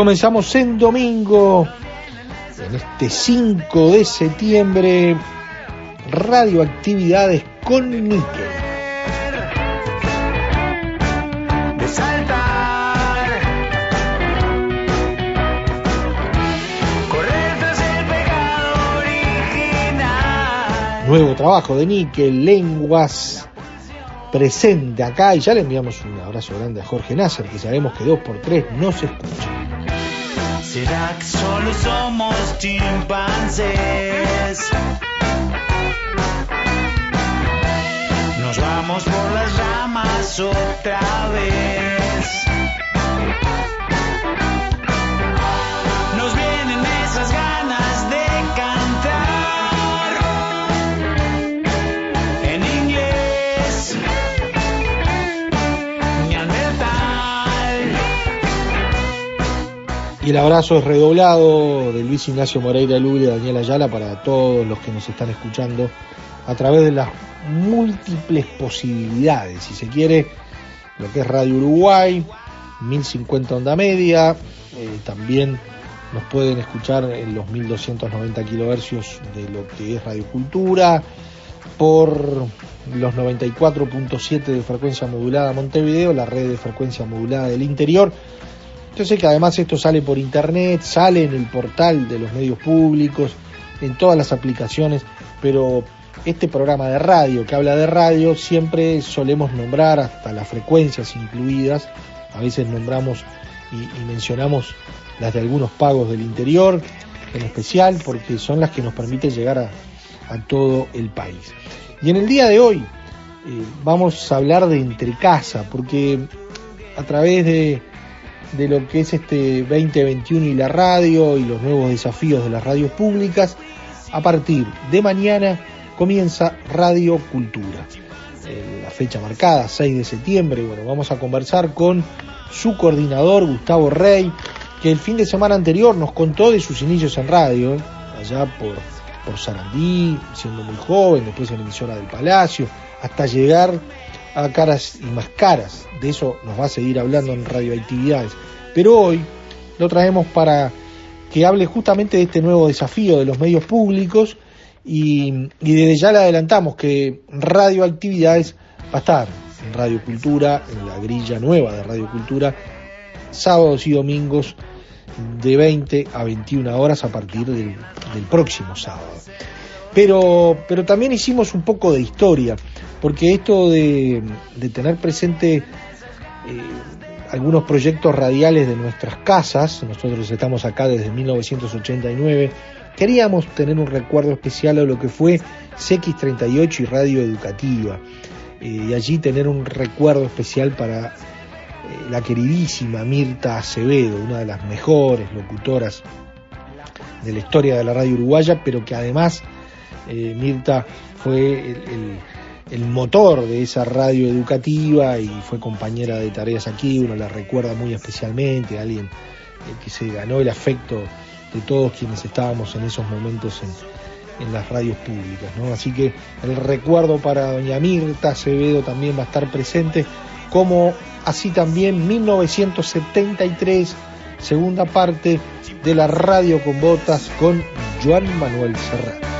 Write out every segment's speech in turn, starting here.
Comenzamos en domingo, en este 5 de septiembre, radioactividades con Níquel. Nuevo trabajo de Níquel, Lenguas, presente acá. Y ya le enviamos un abrazo grande a Jorge Nasser, que sabemos que 2x3 no se escucha. ¿Será que solo somos chimpancés? Nos vamos por las ramas otra vez. Y el abrazo es redoblado de Luis Ignacio Moreira Lula y Daniel Ayala para todos los que nos están escuchando a través de las múltiples posibilidades, si se quiere, lo que es Radio Uruguay, 1050 onda media, eh, también nos pueden escuchar en los 1290 kilohercios de lo que es Radio Cultura, por los 94.7 de frecuencia modulada Montevideo, la red de frecuencia modulada del interior. Yo sé que además esto sale por internet, sale en el portal de los medios públicos, en todas las aplicaciones, pero este programa de radio que habla de radio siempre solemos nombrar hasta las frecuencias incluidas, a veces nombramos y, mencionamos las de algunos pagos del interior en especial porque son las que nos permiten llegar a, todo el país. Y en el día de hoy eh, vamos a hablar de entre casa porque a través de, de lo que es este 2021 y la radio y los nuevos desafíos de las radios públicas, a partir de mañana comienza Radio Cultura. Eh, la fecha marcada, 6 de septiembre, bueno, vamos a conversar con su coordinador, Gustavo Rey, que el fin de semana anterior nos contó de sus inicios en radio, allá por, por Sarandí, siendo muy joven, después en la emisora del Palacio, hasta llegar a caras y más caras. De eso nos va a seguir hablando en radioactividades. Pero hoy lo traemos para que hable justamente de este nuevo desafío de los medios públicos y, desde ya le adelantamos que radioactividades va a estar en Radio Cultura, en la grilla nueva de Radio Cultura, sábados y domingos de 20 a 21 horas a partir del próximo sábado. Pero, pero también hicimos un poco de historia, porque esto de, de tener presente eh, algunos proyectos radiales de nuestras casas, nosotros estamos acá desde 1989, queríamos tener un recuerdo especial a lo que fue CX38 y Radio Educativa, eh, y allí tener un recuerdo especial para eh, la queridísima Mirta Acevedo, una de las mejores locutoras de la historia de la radio uruguaya, pero que además eh, Mirta fue el, motor de esa radio educativa y fue compañera de tareas aquí, uno la recuerda muy especialmente, alguien eh, que se ganó el afecto de todos quienes estábamos en esos momentos en, las radios públicas. ¿no? Así que el recuerdo para doña Mirta Acevedo también va a estar presente, como así también 1973, segunda parte de la radio con botas con Joan Manuel Serrat.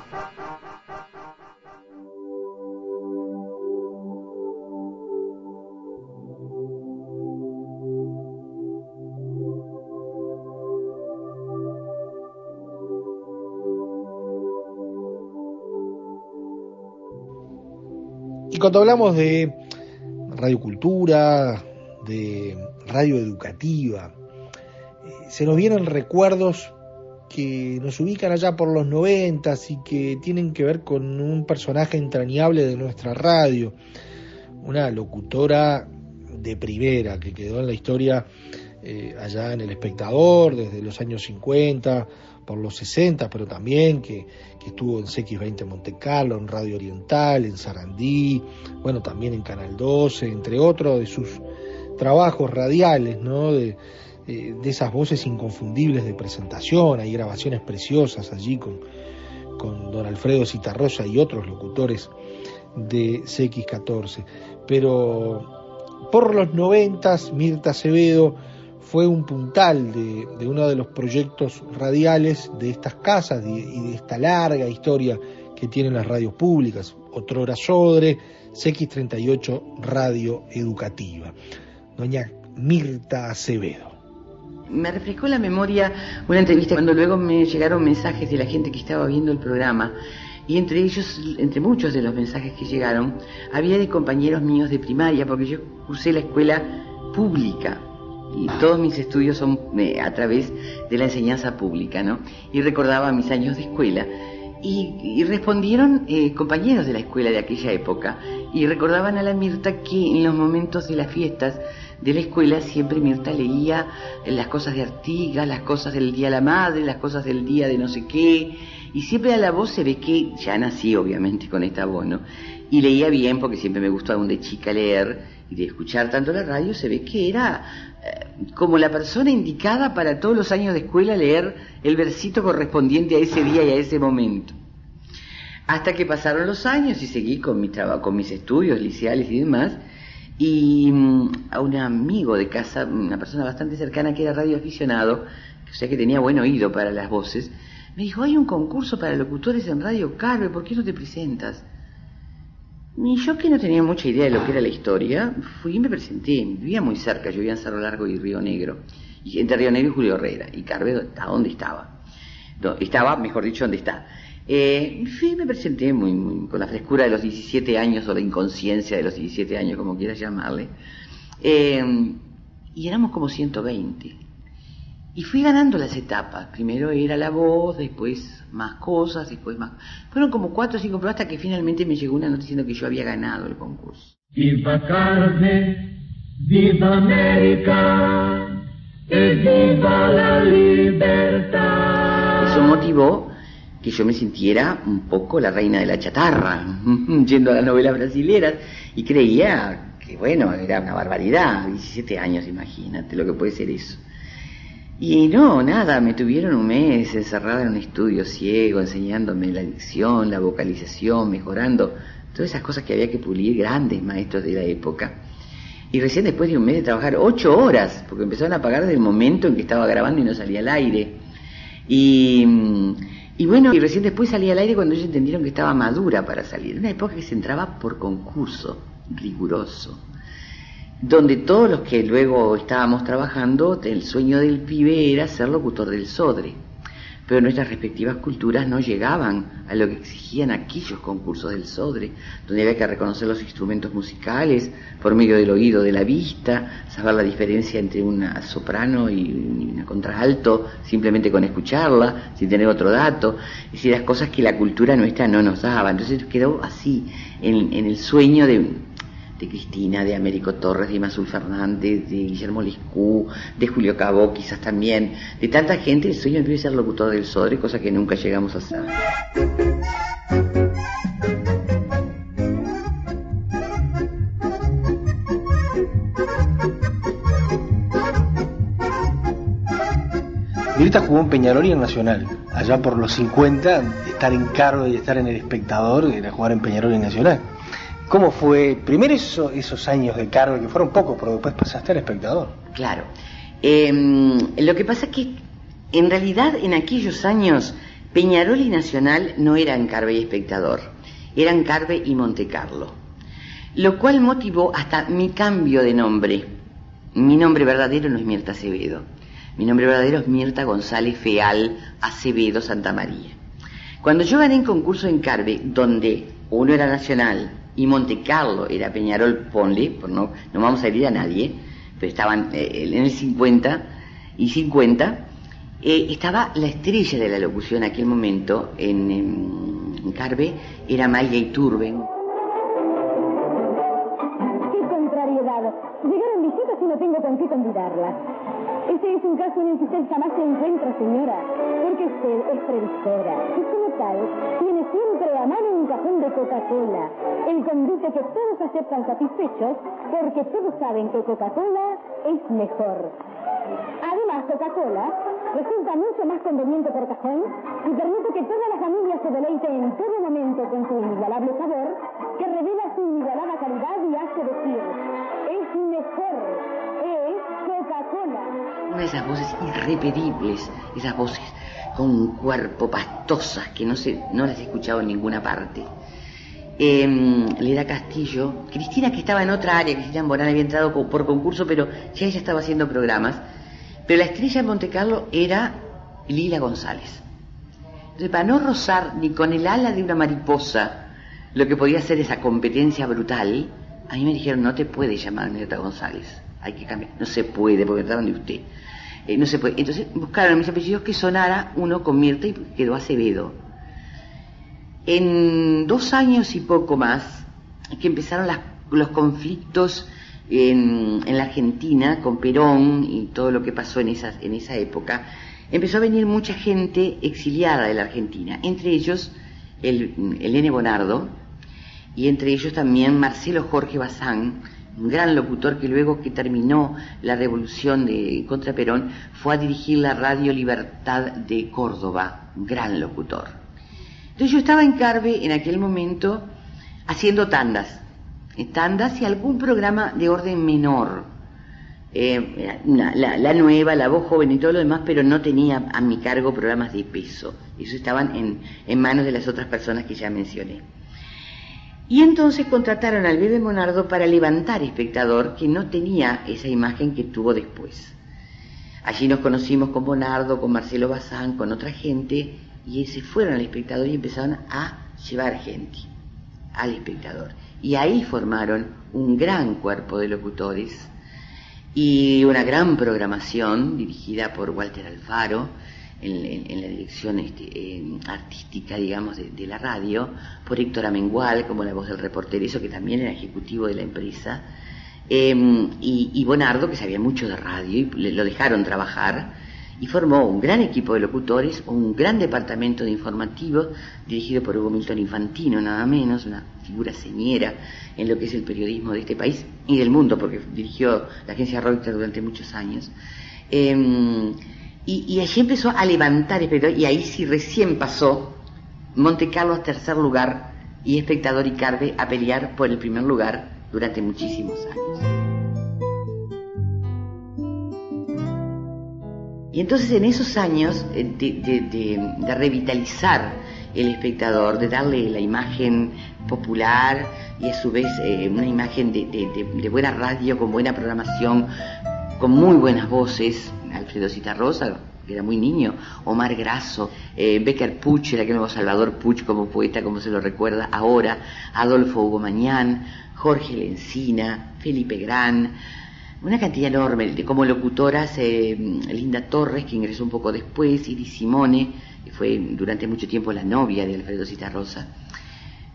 Cuando hablamos de radiocultura, de radio educativa, eh, se nos vienen recuerdos que nos ubican allá por los noventas y que tienen que ver con un personaje entrañable de nuestra radio, una locutora de primera que quedó en la historia eh, allá en El Espectador desde los años 50, por los 60, pero también que, que estuvo en CX20 Monte Carlo, en Radio Oriental, en Sarandí, bueno, también en Canal 12, entre otros de sus trabajos radiales, ¿no? De, eh, de esas voces inconfundibles de presentación, hay grabaciones preciosas allí con, con don Alfredo Citarrosa y otros locutores de CX14. Pero por los noventas, Mirta Acevedo fue un puntal de, uno de los proyectos radiales de estas casas y de, de, esta larga historia que tienen las radios públicas, Otrora Sodre, CX38 Radio Educativa. Doña Mirta Acevedo. Me refrescó la memoria una entrevista cuando luego me llegaron mensajes de la gente que estaba viendo el programa y entre ellos, entre muchos de los mensajes que llegaron, había de compañeros míos de primaria, porque yo cursé la escuela pública, y todos mis estudios son eh, a través de la enseñanza pública, ¿no? Y recordaba mis años de escuela. Y, respondieron eh, compañeros de la escuela de aquella época y recordaban a la Mirta que en los momentos de las fiestas de la escuela siempre Mirta leía las cosas de Artigas, las cosas del Día de la Madre, las cosas del día de no sé qué, y siempre a la voz se ve que ya nací obviamente con esta voz, ¿no? Y leía bien porque siempre me gustó aún de chica leer y de escuchar tanto la radio, se ve que era como la persona indicada para todos los años de escuela leer el versito correspondiente a ese día y a ese momento. Hasta que pasaron los años y seguí con mi trabajo, con mis estudios liceales y demás, y mm, a un amigo de casa, una persona bastante cercana que era radioaficionado, o sea que tenía buen oído para las voces, me dijo, hay un concurso para locutores en Radio Carve, ¿por qué no te presentas? Y yo que no tenía mucha idea de lo que era la historia, fui y me presenté. Vivía muy cerca, yo vivía en Cerro Largo y Río Negro. Y entre Río Negro y Julio Herrera. Y Carve, ¿a dónde estaba? Estaba, mejor dicho, ¿dónde está? Eh, fui y me presenté muy, muy, con la frescura de los 17 años o la inconsciencia de los 17 años, como quieras llamarle. Eh, y éramos como 120. Y fui ganando las etapas. Primero era la voz, después más cosas, después más. Fueron como cuatro o cinco pruebas hasta que finalmente me llegó una nota diciendo que yo había ganado el concurso. Viva Carmen, viva América, y viva la libertad. Eso motivó que yo me sintiera un poco la reina de la chatarra, yendo a las novelas brasileras, y creía que, bueno, era una barbaridad. 17 años, imagínate lo que puede ser eso. Y no, nada, me tuvieron un mes encerrada en un estudio ciego, enseñándome la dicción, la vocalización, mejorando todas esas cosas que había que pulir grandes maestros de la época. Y recién después de un mes de trabajar ocho horas, porque empezaron a pagar desde el momento en que estaba grabando y no salía al aire. Y, bueno, y recién después salía al aire cuando ellos entendieron que estaba madura para salir. Una época que se entraba por concurso, riguroso donde todos los que luego estábamos trabajando, el sueño del pibe era ser locutor del Sodre. Pero nuestras respectivas culturas no llegaban a lo que exigían aquellos concursos del Sodre, donde había que reconocer los instrumentos musicales por medio del oído, de la vista, saber la diferencia entre una soprano y una contralto, simplemente con escucharla, sin tener otro dato. Es decir, las cosas que la cultura nuestra no nos daba. Entonces quedó así, en, en el sueño de de Cristina, de Américo Torres, de Mazul Fernández, de Guillermo Liscú, de Julio Cabó quizás también, de tanta gente, el sueño de ser locutor del Sodre, cosa que nunca llegamos a hacer. Violeta jugó en Peñarol y en Nacional. Allá por los 50, estar en cargo y estar en el espectador era jugar en Peñarol y Nacional. ¿Cómo fue? Primero eso, esos años de cargo, que fueron pocos, pero después pasaste al espectador. Claro. Em, lo que pasa es que en realidad en aquellos años Peñarol y Nacional no eran Carve y Espectador, eran Carve y Montecarlo. Lo cual motivó hasta mi cambio de nombre. Mi nombre verdadero no es Mirta Acevedo. Mi nombre verdadero es Mirta González Feal Acevedo Santa María. Cuando yo gané en concurso en Carve, donde uno era Nacional y Montecarlo era Peñarol Ponle, no, no vamos a herir a nadie, pero estaban eh, en el 50 y 50, eh, estaba la estrella de la locución en aquel momento en, Carve, era Maya Iturben. ¡Qué contrariedad! Llegaron visitas y no tengo con qué convidarlas. Este es un caso en el que usted jamás se encuentra, señora, porque usted es previsora tiene siempre a mano un cajón de Coca-Cola, el convite que todos aceptan satisfechos porque todos saben que Coca-Cola es mejor. Además, Coca-Cola resulta mucho más conveniente por cajón y permite que toda la familia se deleite en todo momento con su inigualable sabor, que revela su inigualada calidad y hace decir, es mejor, es Coca-Cola. Una de esas voces irrepetibles, esas voces con un cuerpo pastosas que no, se, no las he escuchado en ninguna parte. Eh, Leda Castillo, Cristina que estaba en otra área, Cristina Morán había entrado por concurso, pero ya ella estaba haciendo programas. Pero la estrella en Monte Carlo era Lila González. Entonces, para no rozar ni con el ala de una mariposa lo que podía ser esa competencia brutal, a mí me dijeron, no te puedes llamar Mirta González, hay que cambiar. No se puede, porque trataron de usted. Eh, no se puede. Entonces buscaron mis apellidos que sonara uno con Mirta y quedó Acevedo. En dos años y poco más, que empezaron las- los conflictos en, la Argentina con Perón y todo lo que pasó en, esas, en esa época, empezó a venir mucha gente exiliada de la Argentina, entre ellos el, el. Bonardo y entre ellos también Marcelo Jorge Bazán, un gran locutor que luego que terminó la revolución de, contra Perón fue a dirigir la Radio Libertad de Córdoba, un gran locutor. Entonces yo estaba en Carve en aquel momento haciendo tandas, eh, tandas y algún programa de orden menor. Eh, la, nueva, la voz joven y todo lo demás, pero no tenía a mi cargo programas de peso. Eso estaban en, en manos de las otras personas que ya mencioné. Y entonces contrataron al bebé Monardo para levantar espectador que no tenía esa imagen que tuvo después. Allí nos conocimos con Bonardo, con Marcelo Bazán, con otra gente, y se fueron al espectador y empezaron a llevar gente al espectador. Y ahí formaron un gran cuerpo de locutores y una gran programación dirigida por Walter Alfaro en, la dirección este, eh, artística, digamos, de, la radio, por Héctor Amengual como la voz del reportero, eso que también era ejecutivo de la empresa, eh, y, Bonardo, que sabía mucho de radio, y lo dejaron trabajar, y formó un gran equipo de locutores, un gran departamento de informativos, dirigido por Hugo Milton Infantino, nada menos, una figura señera en lo que es el periodismo de este país y del mundo, porque dirigió la agencia Reuters durante muchos años. Eh, y, allí empezó a levantar espectador, y ahí sí recién pasó Monte Carlo a tercer lugar y Espectador y Carve a pelear por el primer lugar durante muchísimos años. Y entonces en esos años eh, de, revitalizar el espectador, de darle la imagen popular y a su vez eh, una imagen de buena radio, con buena programación, con muy buenas voces, Alfredo Citarrosa, que era muy niño, Omar Grasso, eh, Becker Puch, aquel nuevo Salvador Puch como poeta, como se lo recuerda ahora, Adolfo Hugo Mañán, Jorge Lencina, Felipe Gran, una cantidad enorme, como locutoras, eh, Linda Torres, que ingresó un poco después, Iris Simone, que fue durante mucho tiempo la novia de Alfredo Citarrosa,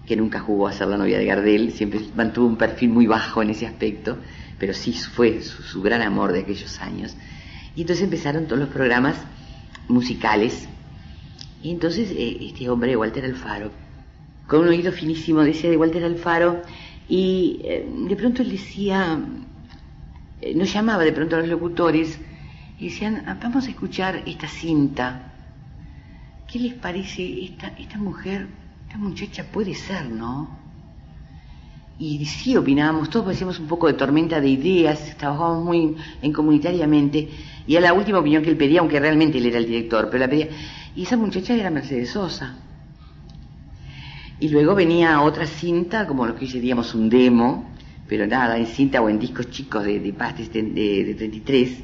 que nunca jugó a ser la novia de Gardel, siempre mantuvo un perfil muy bajo en ese aspecto, pero sí fue su gran amor de aquellos años. Y entonces empezaron todos los programas musicales, y entonces eh, este hombre, Walter Alfaro, con un oído finísimo, decía de Walter Alfaro, y eh, de pronto él decía, eh, nos llamaba de pronto a los locutores y decían, "Ah, vamos a escuchar esta cinta. ¿Qué les parece esta, esta mujer, esta muchacha puede ser, no? Y sí opinábamos, todos parecíamos un poco de tormenta de ideas, trabajábamos muy en comunitariamente, y a la última opinión que él pedía, aunque realmente él era el director, pero la pedía, y esa muchacha era Mercedes Sosa. Y luego venía otra cinta, como lo que hoy diríamos un demo, pero nada, en cinta o en discos chicos de, de pastes de, de, de 33.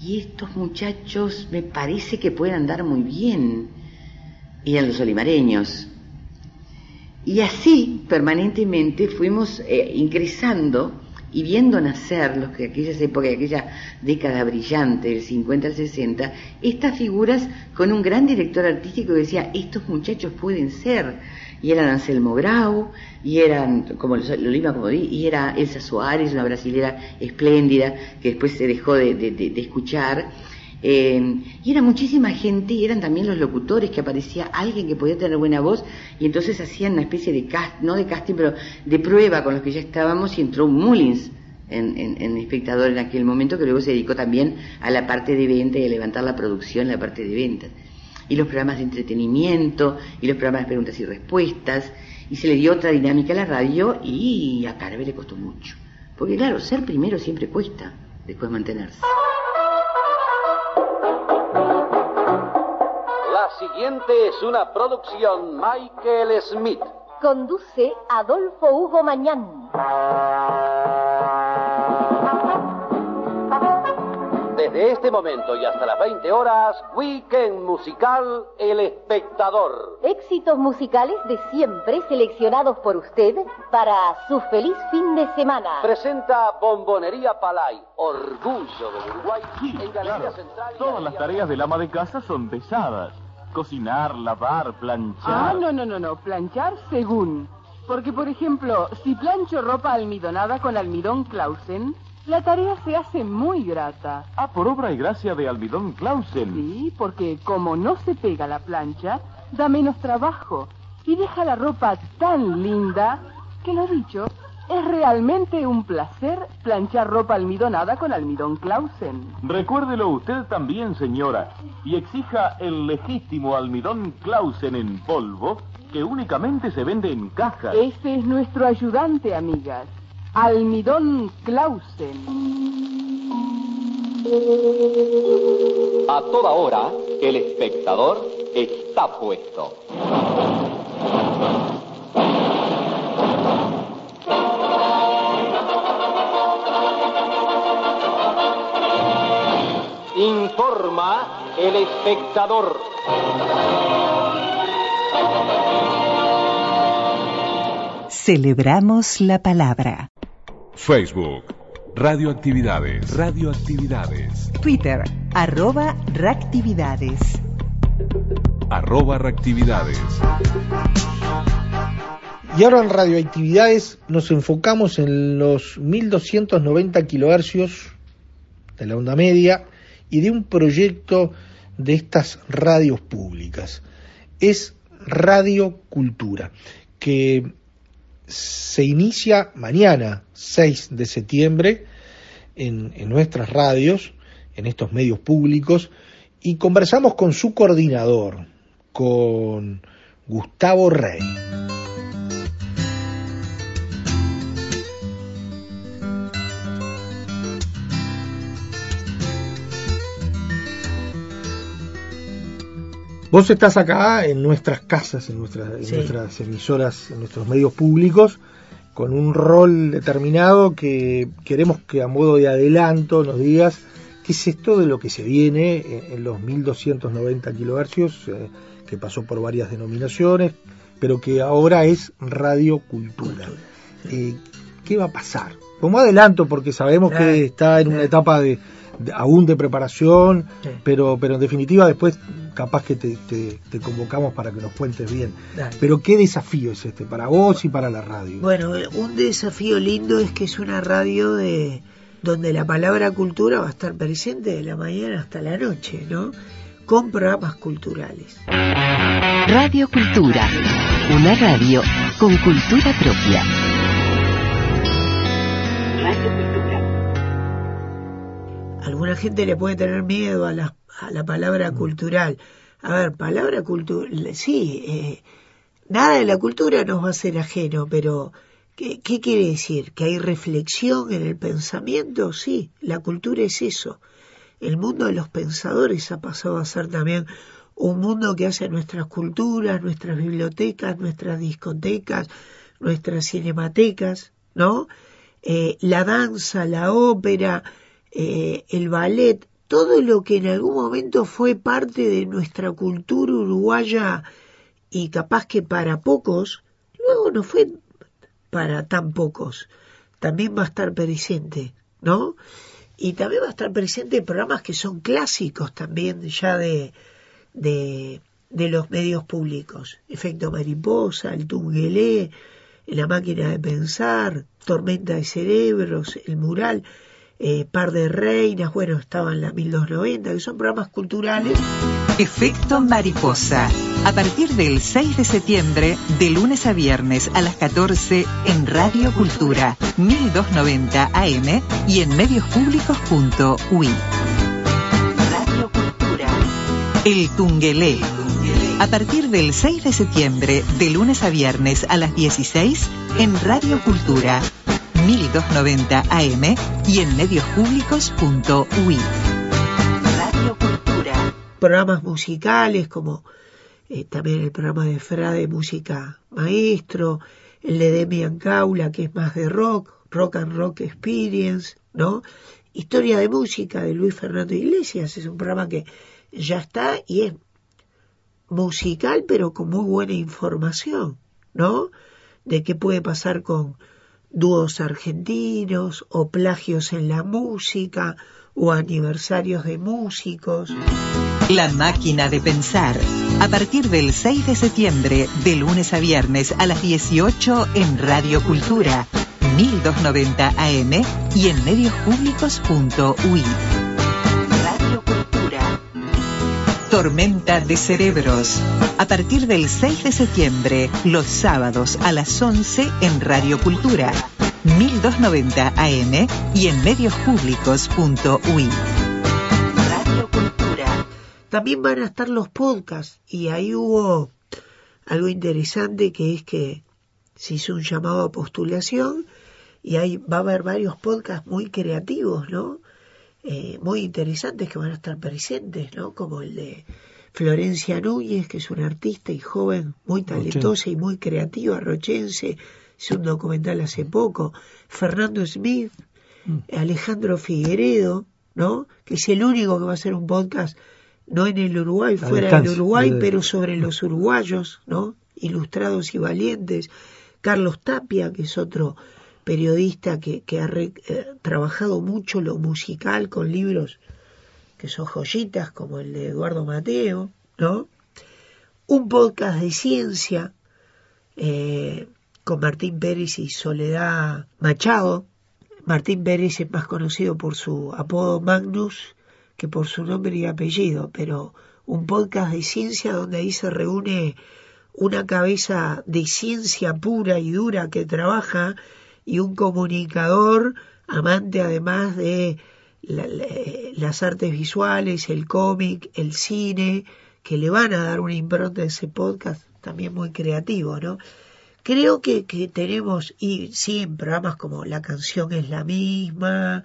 Y estos muchachos me parece que pueden andar muy bien. Eran los olimareños. Y así, permanentemente, fuimos eh, ingresando y viendo nacer, los que aquellas épocas, aquella década brillante, del 50 al 60, estas figuras con un gran director artístico que decía, estos muchachos pueden ser. Y eran Anselmo Grau, y eran, como lo iba como di, y era Elsa Suárez, una brasilera espléndida, que después se dejó de, de, de, de escuchar. Eh, y era muchísima gente y eran también los locutores que aparecía alguien que podía tener buena voz y entonces hacían una especie de cast, no de casting, pero de prueba con los que ya estábamos y entró Mullins en, en, espectador en aquel momento que luego se dedicó también a la parte de venta y a levantar la producción la parte de ventas. Y los programas de entretenimiento y los programas de preguntas y respuestas y se le dio otra dinámica a la radio y a Carve le costó mucho. Porque claro, ser primero siempre cuesta, después mantenerse. Siguiente es una producción Michael Smith. Conduce Adolfo Hugo Mañán. Desde este momento y hasta las 20 horas, Weekend Musical El Espectador. Éxitos musicales de siempre seleccionados por usted para su feliz fin de semana. Presenta Bombonería Palay, orgullo del Uruguay. Sí, en Galería claro. Central y Todas Galería las tareas del ama de casa son pesadas. Cocinar, lavar, planchar. Ah, no, no, no, no. Planchar según. Porque, por ejemplo, si plancho ropa almidonada con almidón Clausen, la tarea se hace muy grata. Ah, por obra y gracia de almidón Clausen. Sí, porque como no se pega la plancha, da menos trabajo y deja la ropa tan linda que lo dicho, es realmente un placer planchar ropa almidonada con almidón Clausen. Recuérdelo usted también, señora, y exija el legítimo almidón Clausen en polvo que únicamente se vende en cajas. Este es nuestro ayudante, amigas. Almidón Clausen. A toda hora, el espectador está puesto. Informa el espectador. Celebramos la palabra. Facebook, Radioactividades, Radioactividades, Twitter, arroba reactividades. arroba reactividades. Y ahora en radioactividades nos enfocamos en los 1290 kilohercios de la onda media y de un proyecto de estas radios públicas. Es Radio Cultura, que se inicia mañana, 6 de septiembre, en, en nuestras radios, en estos medios públicos, y conversamos con su coordinador, con Gustavo Rey. Vos estás acá en nuestras casas, en, nuestras, en Sí. nuestras emisoras, en nuestros medios públicos, con un rol determinado que queremos que a modo de adelanto nos digas qué es esto de lo que se viene en, los 1290 kilohercios, eh, que pasó por varias denominaciones, pero que ahora es Radio Cultura. Eh, ¿Qué va a pasar? Como adelanto, porque sabemos que está en una etapa de- aún de preparación, Sí. pero, pero en definitiva después capaz que te, te- te convocamos para que nos cuentes bien. Dale. Pero ¿qué desafío es este para vos y para la radio? Bueno, un desafío lindo es que es una radio de donde la palabra cultura va a estar presente de la mañana hasta la noche, ¿no? Con programas culturales. Radio Cultura, una radio con cultura propia. Alguna gente le puede tener miedo a la, a la palabra cultural. A ver, palabra cultural, sí, eh, nada de la cultura nos va a ser ajeno, pero ¿qué, ¿qué quiere decir? ¿Que hay reflexión en el pensamiento? Sí, la cultura es eso. El mundo de los pensadores ha pasado a ser también un mundo que hace nuestras culturas, nuestras bibliotecas, nuestras discotecas, nuestras cinematecas, ¿no? Eh, la danza, la ópera, eh, el ballet, todo lo que en algún momento fue parte de nuestra cultura uruguaya y capaz que para pocos, luego no fue para tan pocos, también va a estar presente, ¿no? Y también va a estar presente programas que son clásicos también ya de, de, de los medios públicos. Efecto mariposa, el tunguelé, la máquina de pensar, tormenta de cerebros, el mural, eh, par de reinas, bueno, estaban la 1290, que son programas culturales. Efecto mariposa. A partir del 6 de septiembre, de lunes a viernes a las 14 en Radio Cultura, 1290 AM y en mediospublicos.ui. Radio Cultura. El Tungelé. A partir del 6 de septiembre, de lunes a viernes a las 16 en Radio Cultura, 1290 AM y en mediospublicos.ui. Radio Cultura. Programas musicales como eh, también el programa de Fra de Música Maestro, el de Demian Caula, que es más de rock, Rock and Rock Experience, ¿no? Historia de música de Luis Fernando Iglesias, es un programa que ya está y es musical, pero con muy buena información, ¿no? De qué puede pasar con dúos argentinos o plagios en la música o aniversarios de músicos. La máquina de pensar. A partir del 6 de septiembre, de lunes a viernes a las 18 en Radio Cultura, 1290 AM y en mediospublicos.ui. Tormenta de Cerebros. A partir del 6 de septiembre, los sábados a las 11 en Radio Cultura, 1290 AM y en mediospublicos.ui. Radio Cultura. También van a estar los podcasts y ahí hubo algo interesante que es que se hizo un llamado a postulación y ahí va a haber varios podcasts muy creativos, ¿no? Eh, muy interesantes que van a estar presentes, ¿no? Como el de Florencia Núñez, que es una artista y joven muy talentosa y muy creativa, rochense, hizo un documental hace poco. Fernando Smith, mm. Alejandro Figueredo, ¿no? Que es el único que va a hacer un podcast, no en el Uruguay, fuera del Uruguay, pero sobre los uruguayos, ¿no? Ilustrados y valientes. Carlos Tapia, que es otro periodista que, ha eh, trabajado mucho lo musical con libros que son joyitas como el de Eduardo Mateo, ¿no? Un podcast de ciencia eh, con Martín Pérez y Soledad Machado. Martín Pérez es más conocido por su apodo Magnus que por su nombre y apellido, pero un podcast de ciencia donde ahí se reúne una cabeza de ciencia pura y dura que trabaja y un comunicador amante además de las artes visuales, el cómic, el cine, que le van a dar una impronta a ese podcast también muy creativo, ¿no? Creo que, que tenemos, y sí, en programas como La canción es la misma,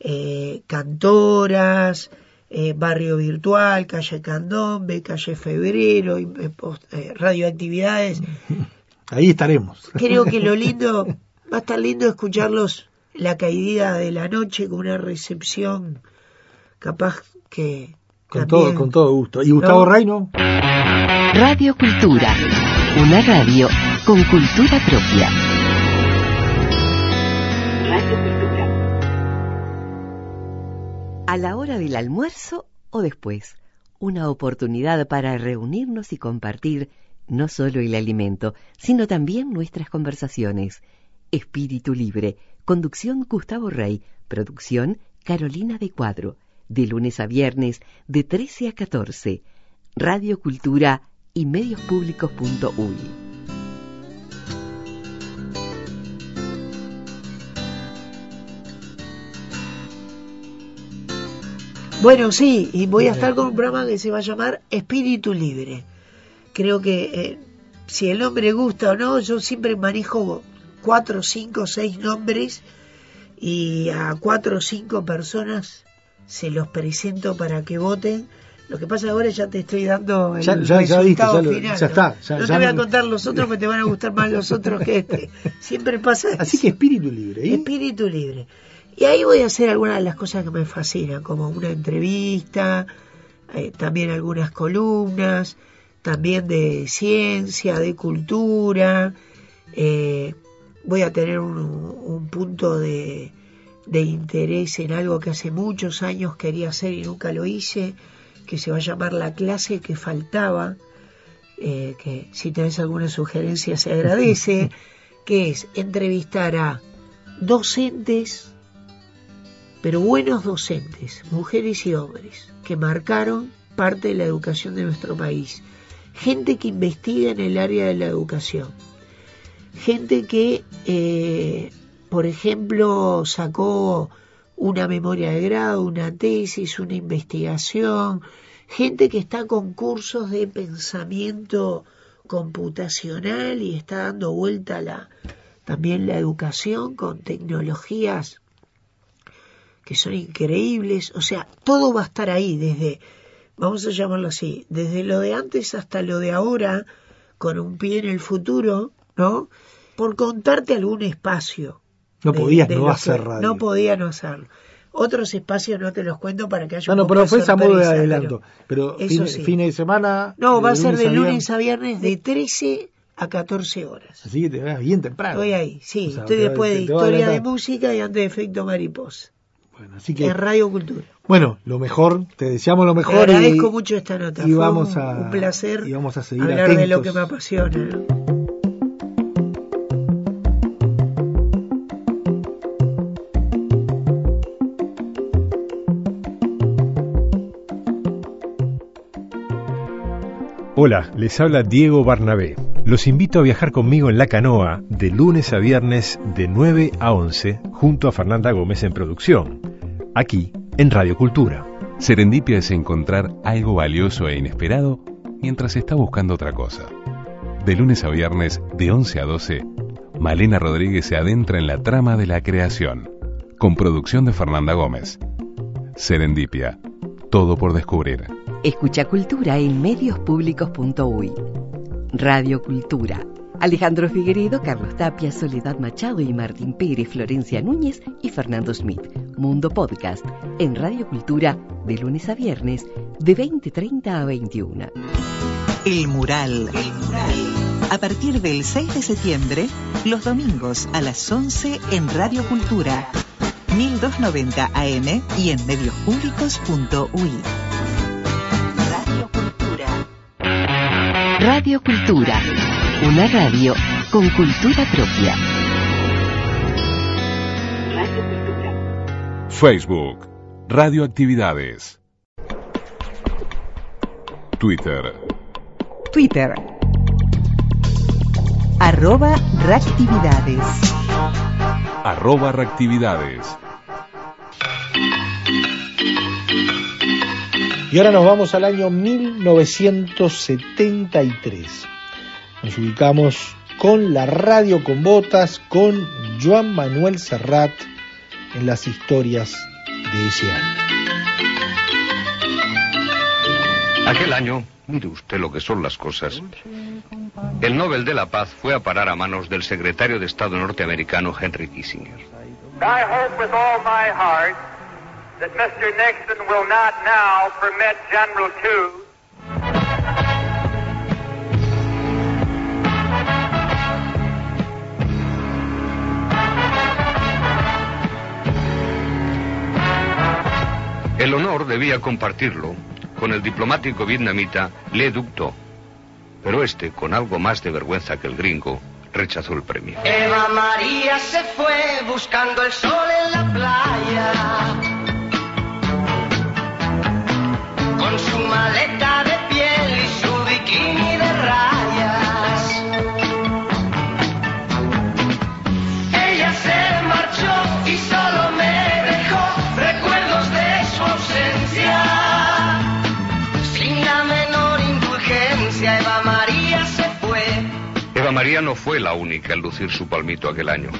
eh, Cantoras, eh, Barrio Virtual, Calle Candombe, Calle Febrero, eh, Radioactividades. Ahí estaremos. Creo que lo lindo Va a estar lindo escucharlos la caída de la noche con una recepción capaz que... Con, todo, con todo gusto. ¿Y Gustavo Reino? Radio Cultura, una radio con cultura propia. Radio Cultura. A la hora del almuerzo o después, una oportunidad para reunirnos y compartir no solo el alimento, sino también nuestras conversaciones Espíritu Libre. Conducción Gustavo Rey. Producción Carolina de Cuadro. De lunes a viernes, de 13 a 14. Radio Cultura y mediospublicos.uy. Bueno, sí, y voy a estar con un programa que se va a llamar Espíritu Libre. Creo que eh, si el nombre gusta o no, yo siempre manejo cuatro, cinco, seis nombres y a cuatro o cinco personas se los presento para que voten. Lo que pasa ahora ya te estoy dando el Ya- ya- ya resultado viste, ya lo- final. ya está, ya- no ya te voy a contar los otros que te van a gustar más los otros que este. Siempre pasa Así que espíritu libre. ¿eh? Espíritu libre. Y ahí voy a hacer algunas de las cosas que me fascinan, como una entrevista, eh, también algunas columnas, también de ciencia, de cultura. eh, voy a tener un, un punto de, de interés en algo que hace muchos años quería hacer y nunca lo hice, que se va a llamar la clase que faltaba, eh, que si tenés alguna sugerencia se agradece, que es entrevistar a docentes, pero buenos docentes, mujeres y hombres, que marcaron parte de la educación de nuestro país. Gente que investiga en el área de la educación. Gente que, eh, por ejemplo, sacó una memoria de grado, una tesis, una investigación. Gente que está con cursos de pensamiento computacional y está dando vuelta la, también la educación con tecnologías que son increíbles, o sea, todo va a estar ahí desde, vamos a llamarlo así, desde lo de antes hasta lo de ahora, con un pie en el futuro, ¿no? Por contarte algún espacio. No de- podías de no hacer radio. No podía no hacerlo. Otros espacios no te los cuento para que haya No, un no, poco pero fue esa modo de adelanto. Pero, fines sí. de semana. No, va a ser de lunes a viernes de 13 a 14 horas. Así que te vas bien temprano. Estoy ahí, sí. O sea, Estoy te después de te- te historia de música y antes de efecto mariposa. Bueno, así que, En Radio Cultura. bueno, lo mejor, te deseamos lo Te mejor. agradezco y, mucho esta nota. y Fue vamos un, a, un placer y vamos a seguir hablar de lo atentos. que me apasiona. Hola, les habla Diego Barnabé. Los invito a viajar conmigo en la canoa de lunes a viernes de 9 a 11 junto a Fernanda Gómez en producción, aquí en Radio Cultura. Serendipia es encontrar algo valioso e inesperado mientras está buscando otra cosa. De lunes a viernes, de 11 a 12, Malena Rodríguez se adentra en la trama de la creación, con producción de Fernanda Gómez. Serendipia, todo por descubrir. Escucha Cultura en mediospublicos.uy. Radio Cultura. Alejandro Figueredo, Carlos Tapia, Soledad Machado y Martín Pérez, Florencia Núñez y Fernando Smith. Mundo Podcast en Radio Cultura de lunes a viernes de 20.30 a 21. El mural. El mural. A partir del 6 de septiembre, los domingos a las 11 en Radio Cultura. 1290 AM y en mediospublicos.uy. Radio Cultura. Una radio con cultura propia. Facebook, Radioactividades. Twitter, Twitter. Arroba reactividades. arroba reactividades. Y ahora nos vamos al año 1973. Nos ubicamos con la radio con botas, con Joan Manuel Serrat en las historias de ese año. Aquel año, mire usted lo que son las cosas. El Nobel de la Paz fue a parar a manos del secretario de Estado norteamericano Henry Kissinger. I hope with all my heart that Mr. Nixon will not now permit General Two El honor debía compartirlo con el diplomático vietnamita Le Duc Tho. Pero este, con algo más de vergüenza que el gringo, rechazó el premio. Eva María se fue buscando el sol en la playa. su maleta de piel y su bikini de rayas. Ella se marchó y solo me dejó recuerdos de su ausencia. Sin la menor indulgencia, Eva María se fue. Eva María no fue la única en lucir su palmito aquel año.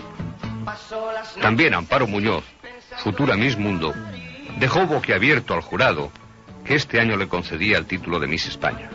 También Amparo Muñoz, futura Miss Mundo, dejó boquiabierto al jurado que este año le concedía el título de Miss España.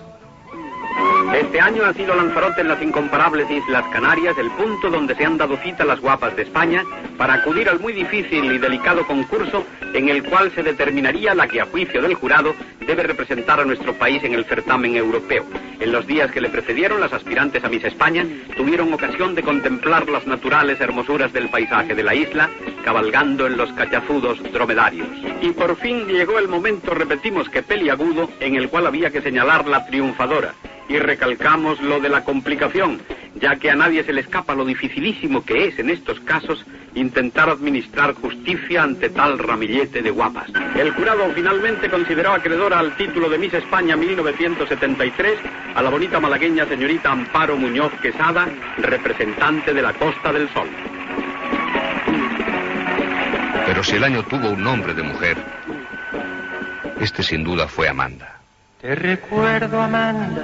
Este año ha sido Lanzarote en las incomparables Islas Canarias el punto donde se han dado cita las guapas de España para acudir al muy difícil y delicado concurso en el cual se determinaría la que a juicio del jurado debe representar a nuestro país en el certamen europeo. En los días que le precedieron, las aspirantes a Miss España tuvieron ocasión de contemplar las naturales hermosuras del paisaje de la isla, cabalgando en los cachazudos dromedarios. Y por fin llegó el momento, repetimos que peliagudo, en el cual había que señalar la triunfadora. Y recalcamos lo de la complicación, ya que a nadie se le escapa lo dificilísimo que es en estos casos intentar administrar justicia ante tal ramillete de guapas. El jurado finalmente consideró acreedora al título de Miss España 1973 a la bonita malagueña señorita Amparo Muñoz Quesada, representante de la Costa del Sol. Pero si el año tuvo un nombre de mujer, este sin duda fue Amanda. Te recuerdo, Amanda,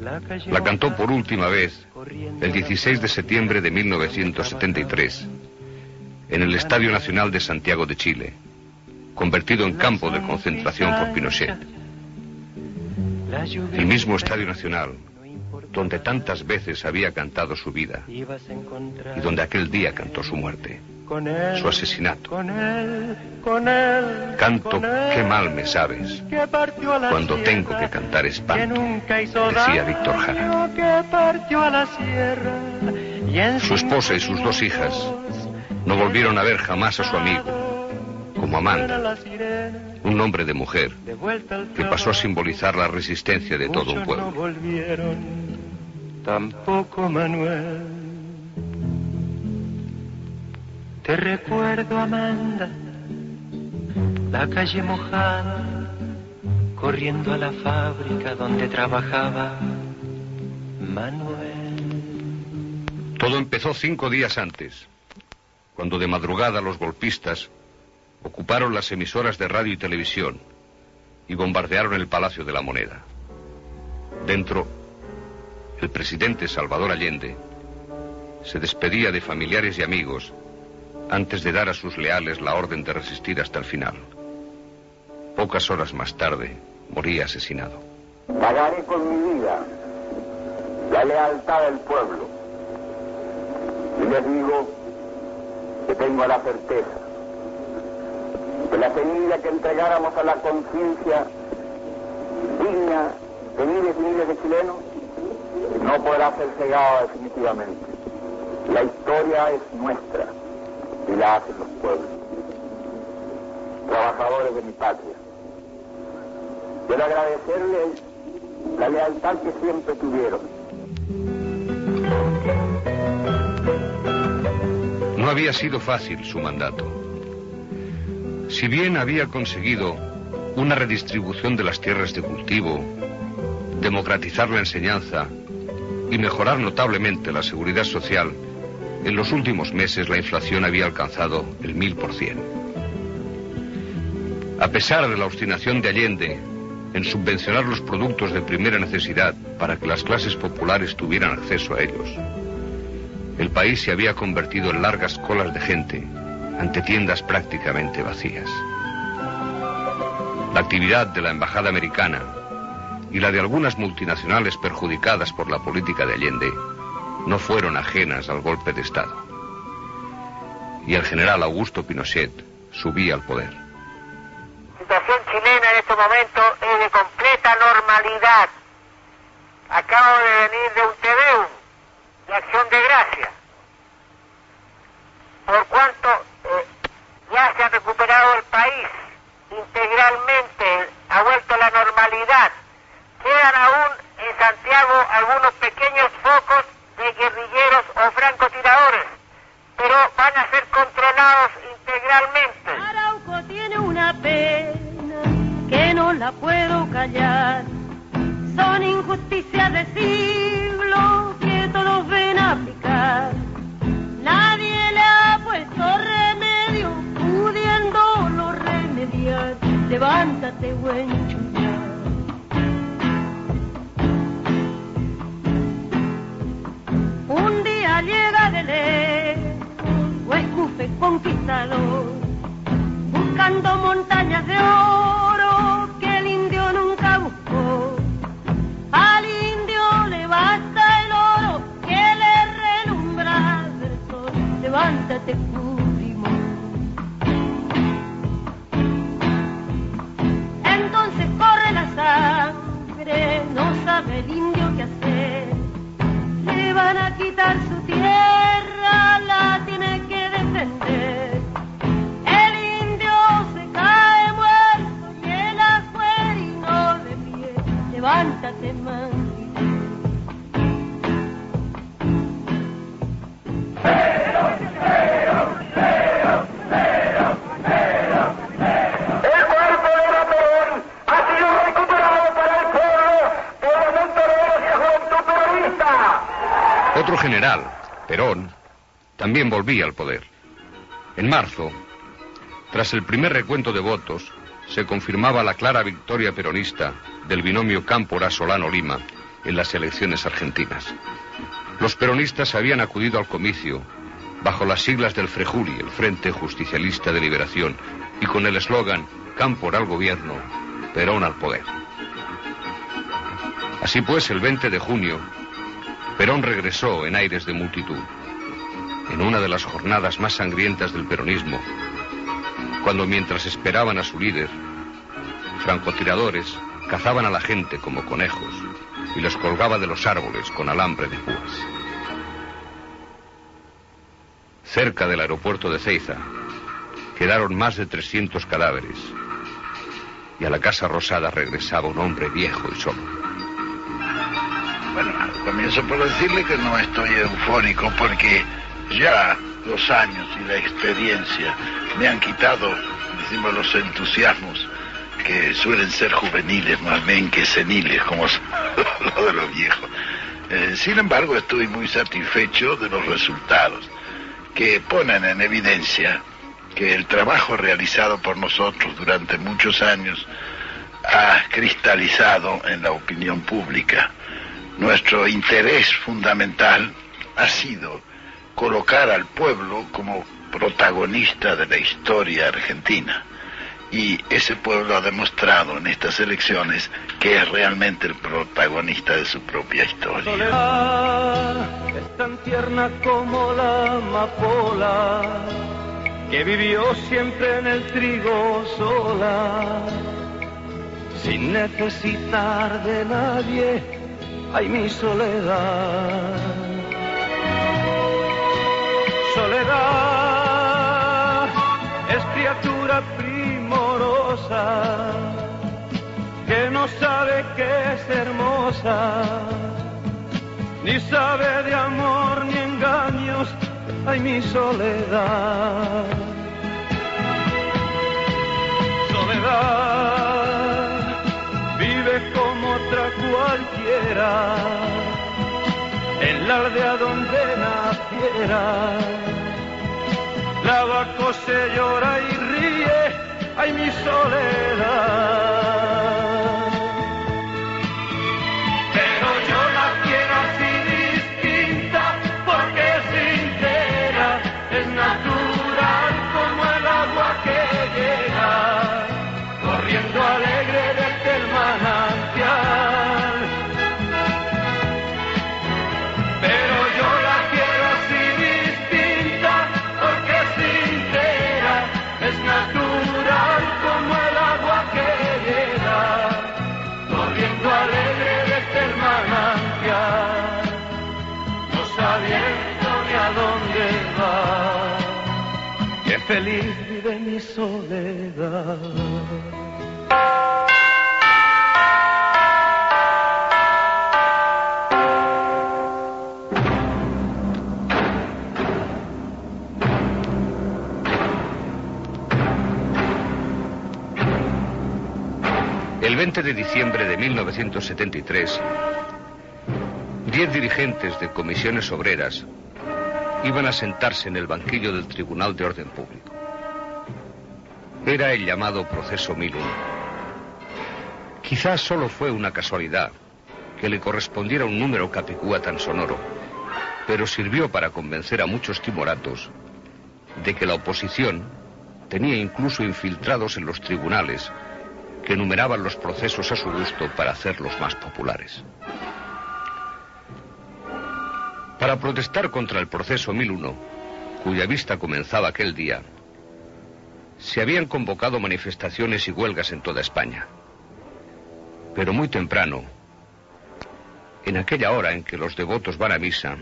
la cantó por última vez el 16 de septiembre de 1973 en el Estadio Nacional de Santiago de Chile, convertido en campo de concentración por Pinochet. El mismo Estadio Nacional donde tantas veces había cantado su vida y donde aquel día cantó su muerte, su asesinato. Canto, qué mal me sabes, cuando tengo que cantar espanto, decía Víctor Jara. Su esposa y sus dos hijas no volvieron a ver jamás a su amigo, como Amanda, un nombre de mujer que pasó a simbolizar la resistencia de todo un pueblo. Tampoco Manuel. Te recuerdo, Amanda, la calle mojada, corriendo a la fábrica donde trabajaba Manuel. Todo empezó cinco días antes, cuando de madrugada los golpistas ocuparon las emisoras de radio y televisión y bombardearon el Palacio de la Moneda. Dentro, el presidente Salvador Allende se despedía de familiares y amigos antes de dar a sus leales la orden de resistir hasta el final. Pocas horas más tarde, moría asesinado. Pagaré con mi vida la lealtad del pueblo. Y les digo que tengo la certeza de la semilla que entregáramos a la conciencia digna de miles y miles de chilenos no podrá ser cegada definitivamente. La historia es nuestra y la hacen los pueblos, trabajadores de mi patria. Quiero agradecerles la lealtad que siempre tuvieron. No había sido fácil su mandato. Si bien había conseguido una redistribución de las tierras de cultivo, democratizar la enseñanza y mejorar notablemente la seguridad social, en los últimos meses la inflación había alcanzado el mil por cien. A pesar de la obstinación de Allende en subvencionar los productos de primera necesidad para que las clases populares tuvieran acceso a ellos, el país se había convertido en largas colas de gente ante tiendas prácticamente vacías. La actividad de la Embajada Americana y la de algunas multinacionales perjudicadas por la política de Allende no fueron ajenas al golpe de Estado. Y el general Augusto Pinochet subía al poder. La situación chilena en este momento es de completa normalidad. Acabo de venir de un TVU, de Acción de Gracia. Por cuanto eh, ya se ha recuperado el país integralmente, ha vuelto a la normalidad. Quedan aún en Santiago algunos pequeños focos de guerrilleros o francotiradores, pero van a ser controlados integralmente. Arauco tiene una pena que no la puedo callar. Son injusticias de siglo que todos ven aplicar. Nadie le ha puesto remedio, pudiéndolo remediar. Levántate, buen conquistador, buscando montañas de oro que el indio nunca buscó. Al indio le basta el oro que le relumbra el sol. Levántate, también volvía al poder. En marzo, tras el primer recuento de votos, se confirmaba la clara victoria peronista del binomio Cámpora-Solano-Lima en las elecciones argentinas. Los peronistas habían acudido al comicio bajo las siglas del Frejuli, el Frente Justicialista de Liberación, y con el eslogan Cámpora al gobierno, Perón al poder. Así pues, el 20 de junio, Perón regresó en aires de multitud, en una de las jornadas más sangrientas del peronismo, cuando mientras esperaban a su líder, francotiradores cazaban a la gente como conejos y los colgaba de los árboles con alambre de púas. Cerca del aeropuerto de Ceiza quedaron más de 300 cadáveres y a la Casa Rosada regresaba un hombre viejo y solo. Bueno, comienzo por decirle que no estoy eufórico porque ya los años y la experiencia me han quitado, decimos, los entusiasmos que suelen ser juveniles más bien que seniles, como los de los viejos. Eh, sin embargo, estoy muy satisfecho de los resultados que ponen en evidencia que el trabajo realizado por nosotros durante muchos años ha cristalizado en la opinión pública. Nuestro interés fundamental ha sido colocar al pueblo como protagonista de la historia argentina. Y ese pueblo ha demostrado en estas elecciones que es realmente el protagonista de su propia historia. soledad es tan tierna como la amapola que vivió siempre en el trigo sola sin necesitar de nadie ay mi soledad soledad es criatura primorosa que no sabe que es hermosa ni sabe de amor ni engaños, ay mi soledad. Soledad vive como otra cualquiera, en la aldea donde naciera. La vaca se llora y ríe, ay mi soledad. El 20 de diciembre de 1973, diez dirigentes de comisiones obreras iban a sentarse en el banquillo del Tribunal de Orden Público. Era el llamado Proceso 1001. Quizás solo fue una casualidad que le correspondiera un número capicúa tan sonoro, pero sirvió para convencer a muchos timoratos de que la oposición tenía incluso infiltrados en los tribunales que numeraban los procesos a su gusto para hacerlos más populares. Para protestar contra el proceso 1001, cuya vista comenzaba aquel día, se habían convocado manifestaciones y huelgas en toda España. Pero muy temprano, en aquella hora en que los devotos van a misa,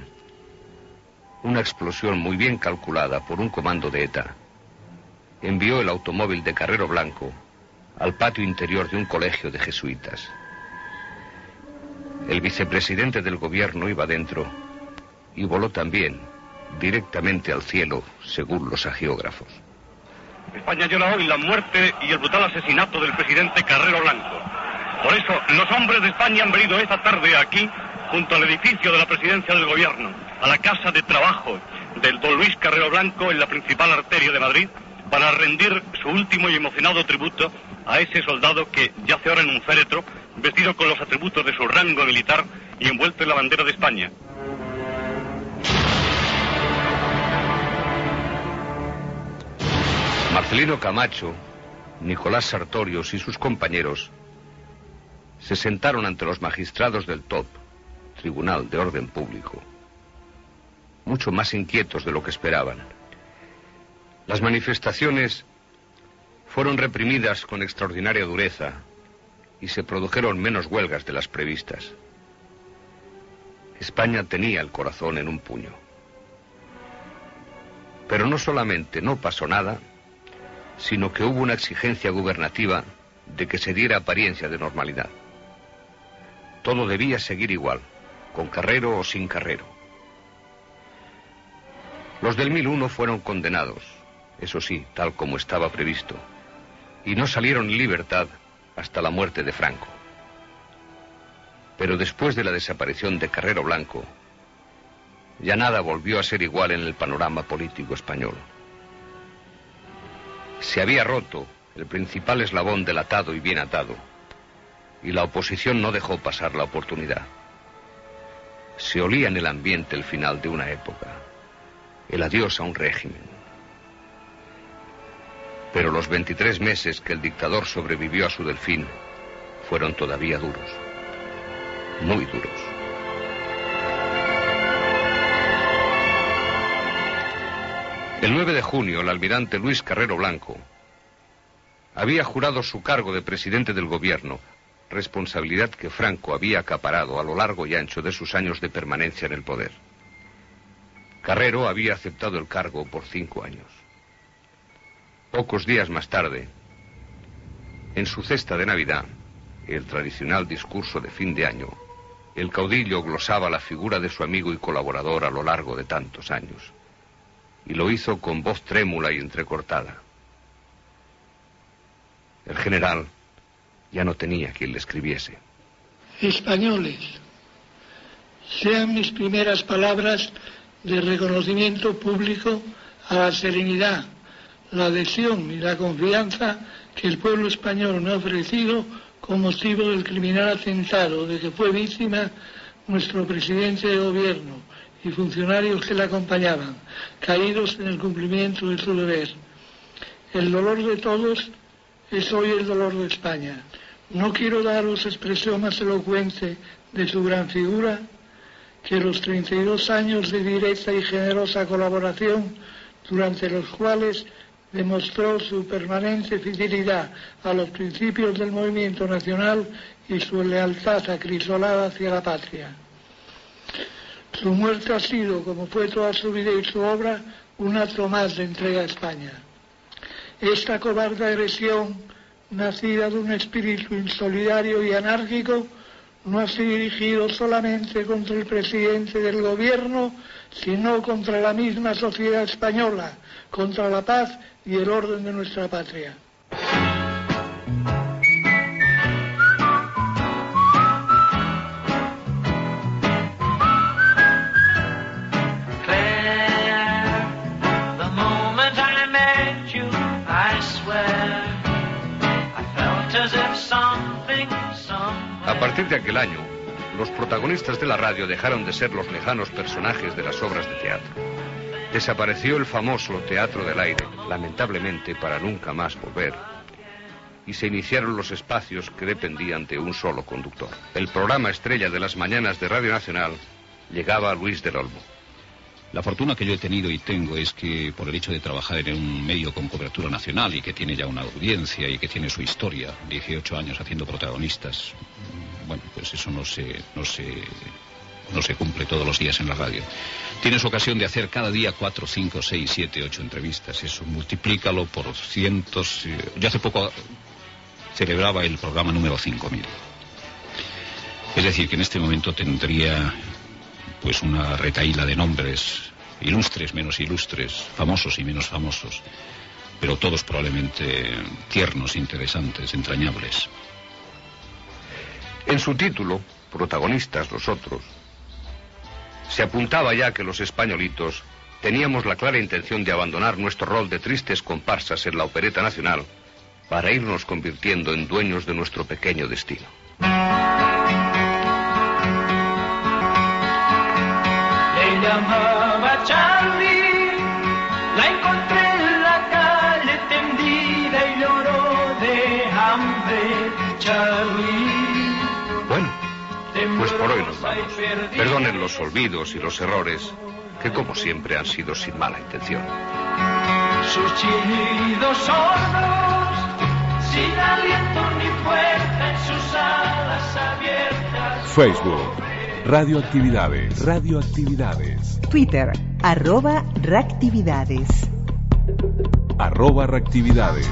una explosión muy bien calculada por un comando de ETA envió el automóvil de Carrero Blanco al patio interior de un colegio de jesuitas. El vicepresidente del gobierno iba dentro y voló también directamente al cielo, según los agiógrafos. España llora hoy la muerte y el brutal asesinato del presidente Carrero Blanco. Por eso, los hombres de España han venido esta tarde aquí, junto al edificio de la presidencia del gobierno, a la casa de trabajo del don Luis Carrero Blanco en la principal arteria de Madrid, para rendir su último y emocionado tributo a ese soldado que yace ahora en un féretro, vestido con los atributos de su rango militar y envuelto en la bandera de España. Marcelino Camacho, Nicolás Sartorios y sus compañeros se sentaron ante los magistrados del TOP, Tribunal de Orden Público, mucho más inquietos de lo que esperaban. Las manifestaciones fueron reprimidas con extraordinaria dureza y se produjeron menos huelgas de las previstas. España tenía el corazón en un puño. Pero no solamente no pasó nada, sino que hubo una exigencia gubernativa de que se diera apariencia de normalidad. Todo debía seguir igual, con carrero o sin carrero. Los del 1001 fueron condenados, eso sí, tal como estaba previsto, y no salieron en libertad hasta la muerte de Franco. Pero después de la desaparición de Carrero Blanco, ya nada volvió a ser igual en el panorama político español. Se había roto el principal eslabón del atado y bien atado, y la oposición no dejó pasar la oportunidad. Se olía en el ambiente el final de una época, el adiós a un régimen. Pero los 23 meses que el dictador sobrevivió a su delfín fueron todavía duros, muy duros. El 9 de junio, el almirante Luis Carrero Blanco había jurado su cargo de presidente del gobierno, responsabilidad que Franco había acaparado a lo largo y ancho de sus años de permanencia en el poder. Carrero había aceptado el cargo por cinco años. Pocos días más tarde, en su cesta de Navidad, el tradicional discurso de fin de año, el caudillo glosaba la figura de su amigo y colaborador a lo largo de tantos años y lo hizo con voz trémula y entrecortada. El general ya no tenía quien le escribiese. Españoles, sean mis primeras palabras de reconocimiento público a la serenidad, la adhesión y la confianza que el pueblo español me ha ofrecido con motivo del criminal atentado de que fue víctima nuestro presidente de gobierno, y funcionarios que le acompañaban, caídos en el cumplimiento de su deber. El dolor de todos es hoy el dolor de España. No quiero daros expresión más elocuente de su gran figura que los 32 años de directa y generosa colaboración durante los cuales demostró su permanente fidelidad a los principios del movimiento nacional y su lealtad acrisolada hacia la patria. Su muerte ha sido, como fue toda su vida y su obra, un acto más de entrega a España. Esta cobarde agresión, nacida de un espíritu insolidario y anárquico, no ha sido dirigido solamente contra el presidente del gobierno, sino contra la misma sociedad española, contra la paz y el orden de nuestra patria. A partir de aquel año, los protagonistas de la radio dejaron de ser los lejanos personajes de las obras de teatro. Desapareció el famoso teatro del aire, lamentablemente para nunca más volver. Y se iniciaron los espacios que dependían de un solo conductor. El programa estrella de las mañanas de Radio Nacional llegaba a Luis del Olmo. La fortuna que yo he tenido y tengo es que por el hecho de trabajar en un medio con cobertura nacional y que tiene ya una audiencia y que tiene su historia, 18 años haciendo protagonistas, bueno, pues eso no se, no se, no se cumple todos los días en la radio. Tienes ocasión de hacer cada día cuatro, cinco, seis, siete, ocho entrevistas. Eso multiplícalo por cientos. eh, Yo hace poco celebraba el programa número 5000. Es decir, que en este momento tendría pues una retaíla de nombres, ilustres, menos ilustres, famosos y menos famosos, pero todos probablemente tiernos, interesantes, entrañables. En su título, Protagonistas nosotros, se apuntaba ya que los españolitos teníamos la clara intención de abandonar nuestro rol de tristes comparsas en la opereta nacional para irnos convirtiendo en dueños de nuestro pequeño destino. Llamaba Charlie, la encontré en la calle tendida y lloró de hambre. Charlie, Bueno, pues por hoy nos vamos. Perdonen los olvidos y los errores que como siempre han sido sin mala intención. sus chillidos sordos, sin aliento ni fuerza en sus alas abiertas. Facebook. Radioactividades. Radioactividades. Twitter, arroba reactividades. Arroba reactividades.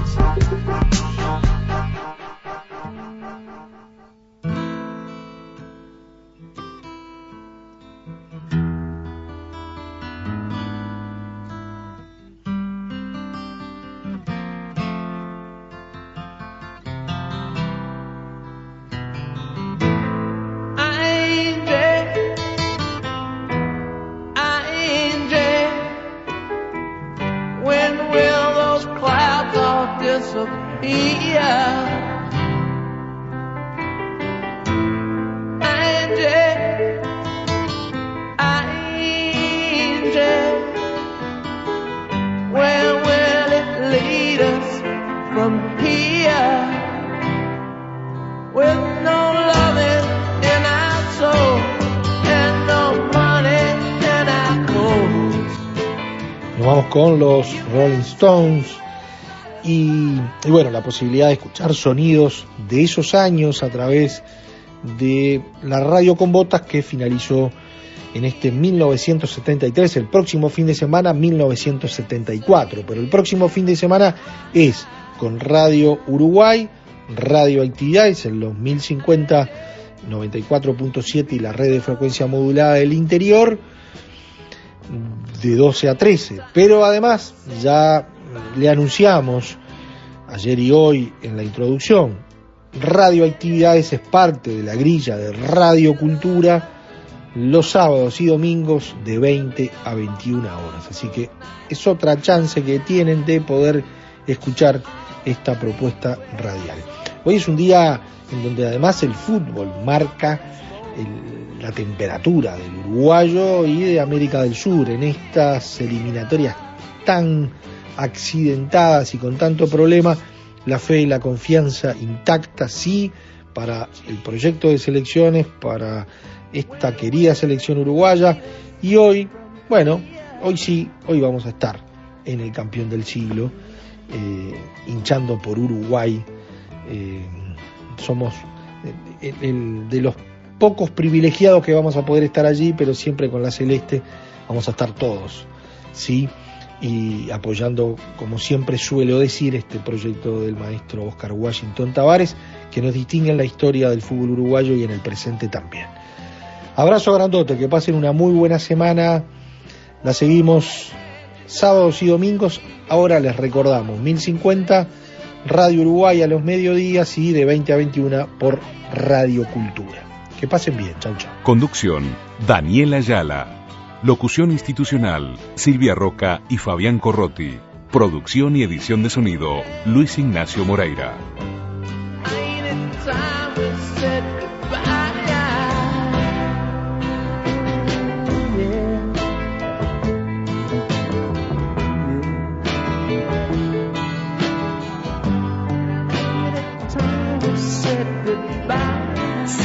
Rolling Stones y, bueno, la posibilidad de escuchar sonidos de esos años a través de la radio con botas que finalizó en este 1973, el próximo fin de semana 1974, pero el próximo fin de semana es con Radio Uruguay, Radio Actividades en los 1050 94.7 y la red de frecuencia modulada del interior de 12 a 13. Pero además ya le anunciamos ayer y hoy en la introducción, Radioactividades es parte de la grilla de Radio Cultura los sábados y domingos de 20 a 21 horas. Así que es otra chance que tienen de poder escuchar esta propuesta radial. Hoy es un día en donde además el fútbol marca el- la temperatura del uruguayo y de América del Sur en estas eliminatorias tan accidentadas y con tanto problema, la fe y la confianza intacta, sí, para el proyecto de selecciones, para esta querida selección uruguaya. Y hoy, bueno, hoy sí, hoy vamos a estar en el campeón del siglo, eh, hinchando por Uruguay. Eh, somos el- el- de los pocos privilegiados que vamos a poder estar allí, pero siempre con la celeste vamos a estar todos, ¿sí? y apoyando, como siempre suelo decir, este proyecto del maestro Oscar Washington Tavares, que nos distingue en la historia del fútbol uruguayo y en el presente también. Abrazo grandote, que pasen una muy buena semana. La seguimos sábados y domingos. Ahora les recordamos, 1050 Radio Uruguay a los mediodías y de 20 a 21 por Radio Cultura. Que pasen bien, chau chau. Conducción, Daniela Ayala. Locución institucional, Silvia Roca y Fabián Corrotti. Producción y edición de sonido, Luis Ignacio Moreira.